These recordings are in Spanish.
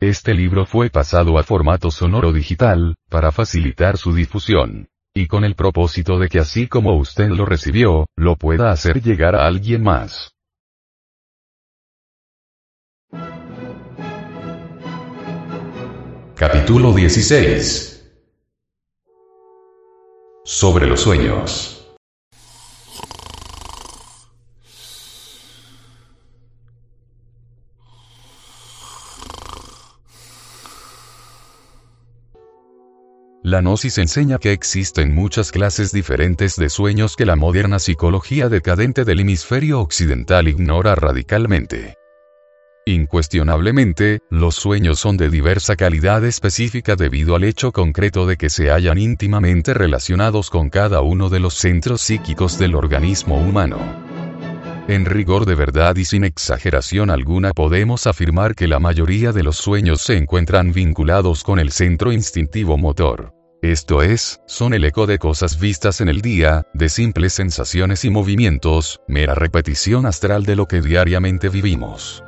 Este libro fue pasado a formato sonoro digital, para facilitar su difusión. Y con el propósito de que así como usted lo recibió, lo pueda hacer llegar a alguien más. Capítulo 16 Sobre los sueños. La Gnosis enseña que existen muchas clases diferentes de sueños que la moderna psicología decadente del hemisferio occidental ignora radicalmente. Incuestionablemente, los sueños son de diversa calidad específica debido al hecho concreto de que se hallan íntimamente relacionados con cada uno de los centros psíquicos del organismo humano. En rigor de verdad y sin exageración alguna podemos afirmar que la mayoría de los sueños se encuentran vinculados con el centro instintivo motor. Esto es, son el eco de cosas vistas en el día, de simples sensaciones y movimientos, mera repetición astral de lo que diariamente vivimos.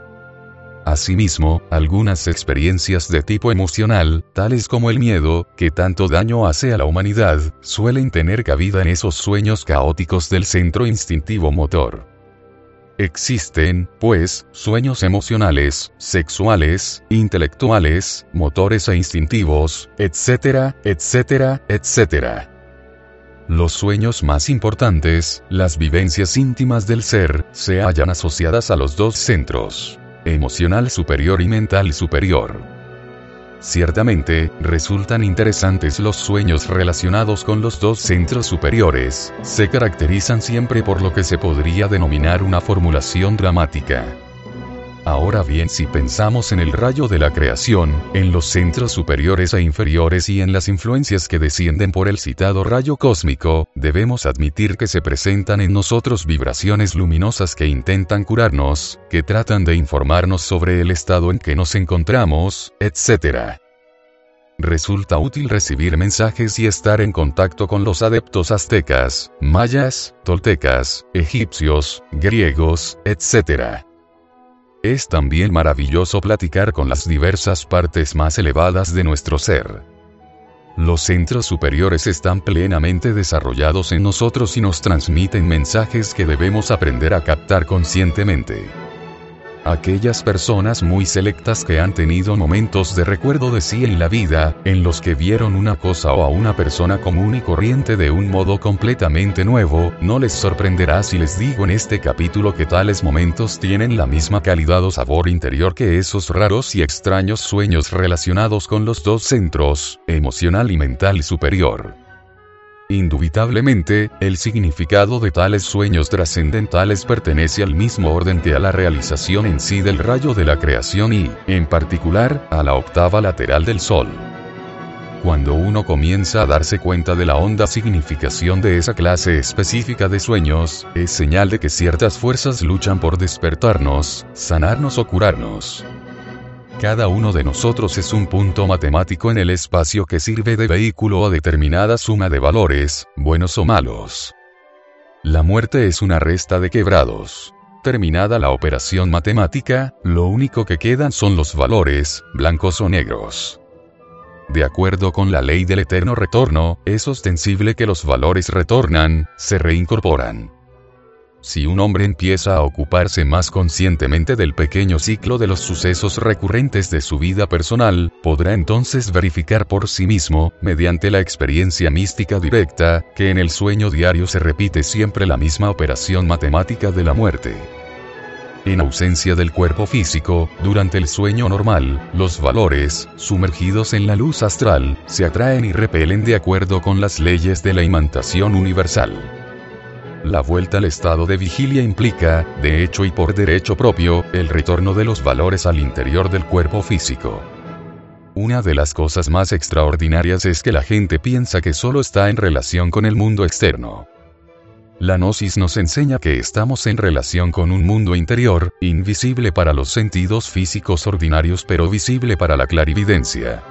Asimismo, algunas experiencias de tipo emocional, tales como el miedo, que tanto daño hace a la humanidad, suelen tener cabida en esos sueños caóticos del centro instintivo motor. Existen, pues, sueños emocionales, sexuales, intelectuales, motores e instintivos, etcétera, etcétera, etcétera. Los sueños más importantes, las vivencias íntimas del ser, se hallan asociadas a los dos centros, emocional superior y mental superior. Ciertamente, resultan interesantes los sueños relacionados con los dos centros superiores, se caracterizan siempre por lo que se podría denominar una formulación dramática. Ahora bien, si pensamos en el rayo de la creación, en los centros superiores e inferiores y en las influencias que descienden por el citado rayo cósmico, debemos admitir que se presentan en nosotros vibraciones luminosas que intentan curarnos, que tratan de informarnos sobre el estado en que nos encontramos, etc. Resulta útil recibir mensajes y estar en contacto con los adeptos aztecas, mayas, toltecas, egipcios, griegos, etc. Es también maravilloso platicar con las diversas partes más elevadas de nuestro ser. Los centros superiores están plenamente desarrollados en nosotros y nos transmiten mensajes que debemos aprender a captar conscientemente aquellas personas muy selectas que han tenido momentos de recuerdo de sí en la vida, en los que vieron una cosa o a una persona común y corriente de un modo completamente nuevo, no les sorprenderá si les digo en este capítulo que tales momentos tienen la misma calidad o sabor interior que esos raros y extraños sueños relacionados con los dos centros, emocional y mental superior. Indubitablemente, el significado de tales sueños trascendentales pertenece al mismo orden que a la realización en sí del rayo de la creación y, en particular, a la octava lateral del Sol. Cuando uno comienza a darse cuenta de la honda significación de esa clase específica de sueños, es señal de que ciertas fuerzas luchan por despertarnos, sanarnos o curarnos. Cada uno de nosotros es un punto matemático en el espacio que sirve de vehículo a determinada suma de valores, buenos o malos. La muerte es una resta de quebrados. Terminada la operación matemática, lo único que quedan son los valores, blancos o negros. De acuerdo con la ley del eterno retorno, es ostensible que los valores retornan, se reincorporan. Si un hombre empieza a ocuparse más conscientemente del pequeño ciclo de los sucesos recurrentes de su vida personal, podrá entonces verificar por sí mismo, mediante la experiencia mística directa, que en el sueño diario se repite siempre la misma operación matemática de la muerte. En ausencia del cuerpo físico, durante el sueño normal, los valores, sumergidos en la luz astral, se atraen y repelen de acuerdo con las leyes de la imantación universal. La vuelta al estado de vigilia implica, de hecho y por derecho propio, el retorno de los valores al interior del cuerpo físico. Una de las cosas más extraordinarias es que la gente piensa que solo está en relación con el mundo externo. La gnosis nos enseña que estamos en relación con un mundo interior, invisible para los sentidos físicos ordinarios pero visible para la clarividencia.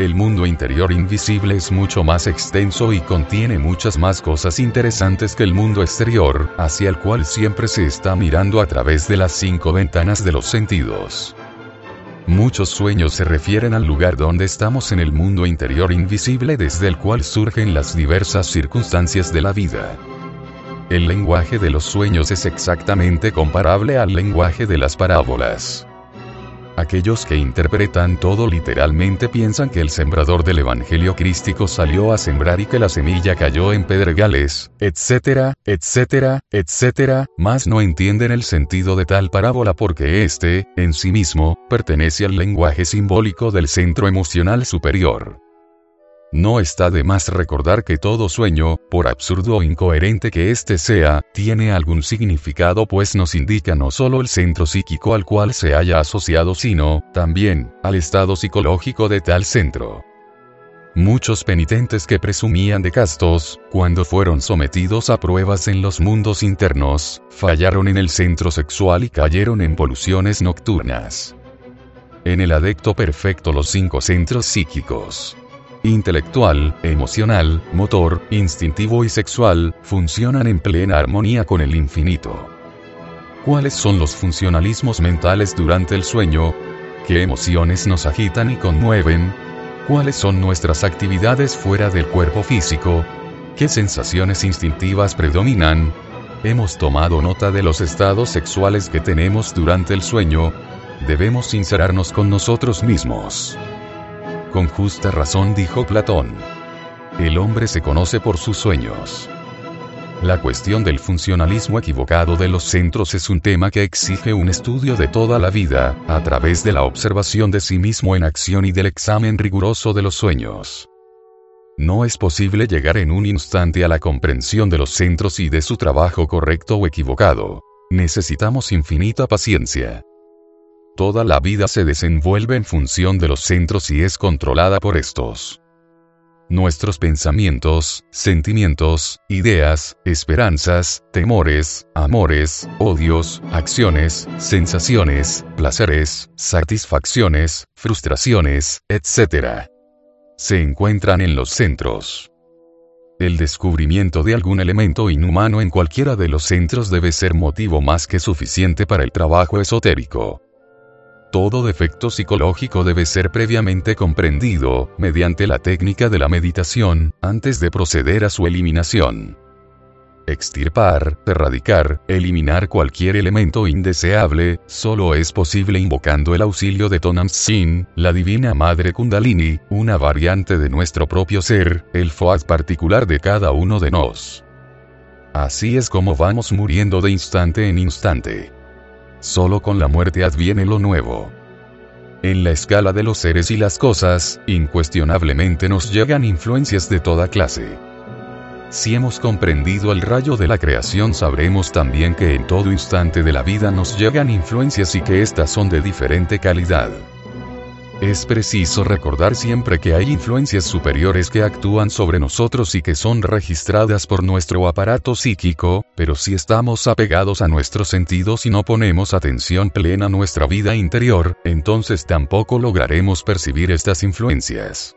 El mundo interior invisible es mucho más extenso y contiene muchas más cosas interesantes que el mundo exterior, hacia el cual siempre se está mirando a través de las cinco ventanas de los sentidos. Muchos sueños se refieren al lugar donde estamos en el mundo interior invisible desde el cual surgen las diversas circunstancias de la vida. El lenguaje de los sueños es exactamente comparable al lenguaje de las parábolas. Aquellos que interpretan todo literalmente piensan que el sembrador del Evangelio crístico salió a sembrar y que la semilla cayó en pedregales, etcétera, etcétera, etcétera, mas no entienden el sentido de tal parábola porque éste, en sí mismo, pertenece al lenguaje simbólico del centro emocional superior. No está de más recordar que todo sueño, por absurdo o incoherente que éste sea, tiene algún significado pues nos indica no solo el centro psíquico al cual se haya asociado sino, también, al estado psicológico de tal centro. Muchos penitentes que presumían de castos, cuando fueron sometidos a pruebas en los mundos internos, fallaron en el centro sexual y cayeron en poluciones nocturnas. En el adecto perfecto los cinco centros psíquicos intelectual, emocional, motor, instintivo y sexual, funcionan en plena armonía con el infinito. ¿Cuáles son los funcionalismos mentales durante el sueño? ¿Qué emociones nos agitan y conmueven? ¿Cuáles son nuestras actividades fuera del cuerpo físico? ¿Qué sensaciones instintivas predominan? Hemos tomado nota de los estados sexuales que tenemos durante el sueño. Debemos sincerarnos con nosotros mismos. Con justa razón dijo Platón. El hombre se conoce por sus sueños. La cuestión del funcionalismo equivocado de los centros es un tema que exige un estudio de toda la vida, a través de la observación de sí mismo en acción y del examen riguroso de los sueños. No es posible llegar en un instante a la comprensión de los centros y de su trabajo correcto o equivocado. Necesitamos infinita paciencia. Toda la vida se desenvuelve en función de los centros y es controlada por estos. Nuestros pensamientos, sentimientos, ideas, esperanzas, temores, amores, odios, acciones, sensaciones, placeres, satisfacciones, frustraciones, etc. Se encuentran en los centros. El descubrimiento de algún elemento inhumano en cualquiera de los centros debe ser motivo más que suficiente para el trabajo esotérico. Todo defecto psicológico debe ser previamente comprendido, mediante la técnica de la meditación, antes de proceder a su eliminación. Extirpar, erradicar, eliminar cualquier elemento indeseable, solo es posible invocando el auxilio de Tonam Sin, la divina madre Kundalini, una variante de nuestro propio ser, el Foad particular de cada uno de nos. Así es como vamos muriendo de instante en instante. Solo con la muerte adviene lo nuevo. En la escala de los seres y las cosas, incuestionablemente nos llegan influencias de toda clase. Si hemos comprendido el rayo de la creación sabremos también que en todo instante de la vida nos llegan influencias y que éstas son de diferente calidad. Es preciso recordar siempre que hay influencias superiores que actúan sobre nosotros y que son registradas por nuestro aparato psíquico, pero si estamos apegados a nuestros sentidos y no ponemos atención plena a nuestra vida interior, entonces tampoco lograremos percibir estas influencias.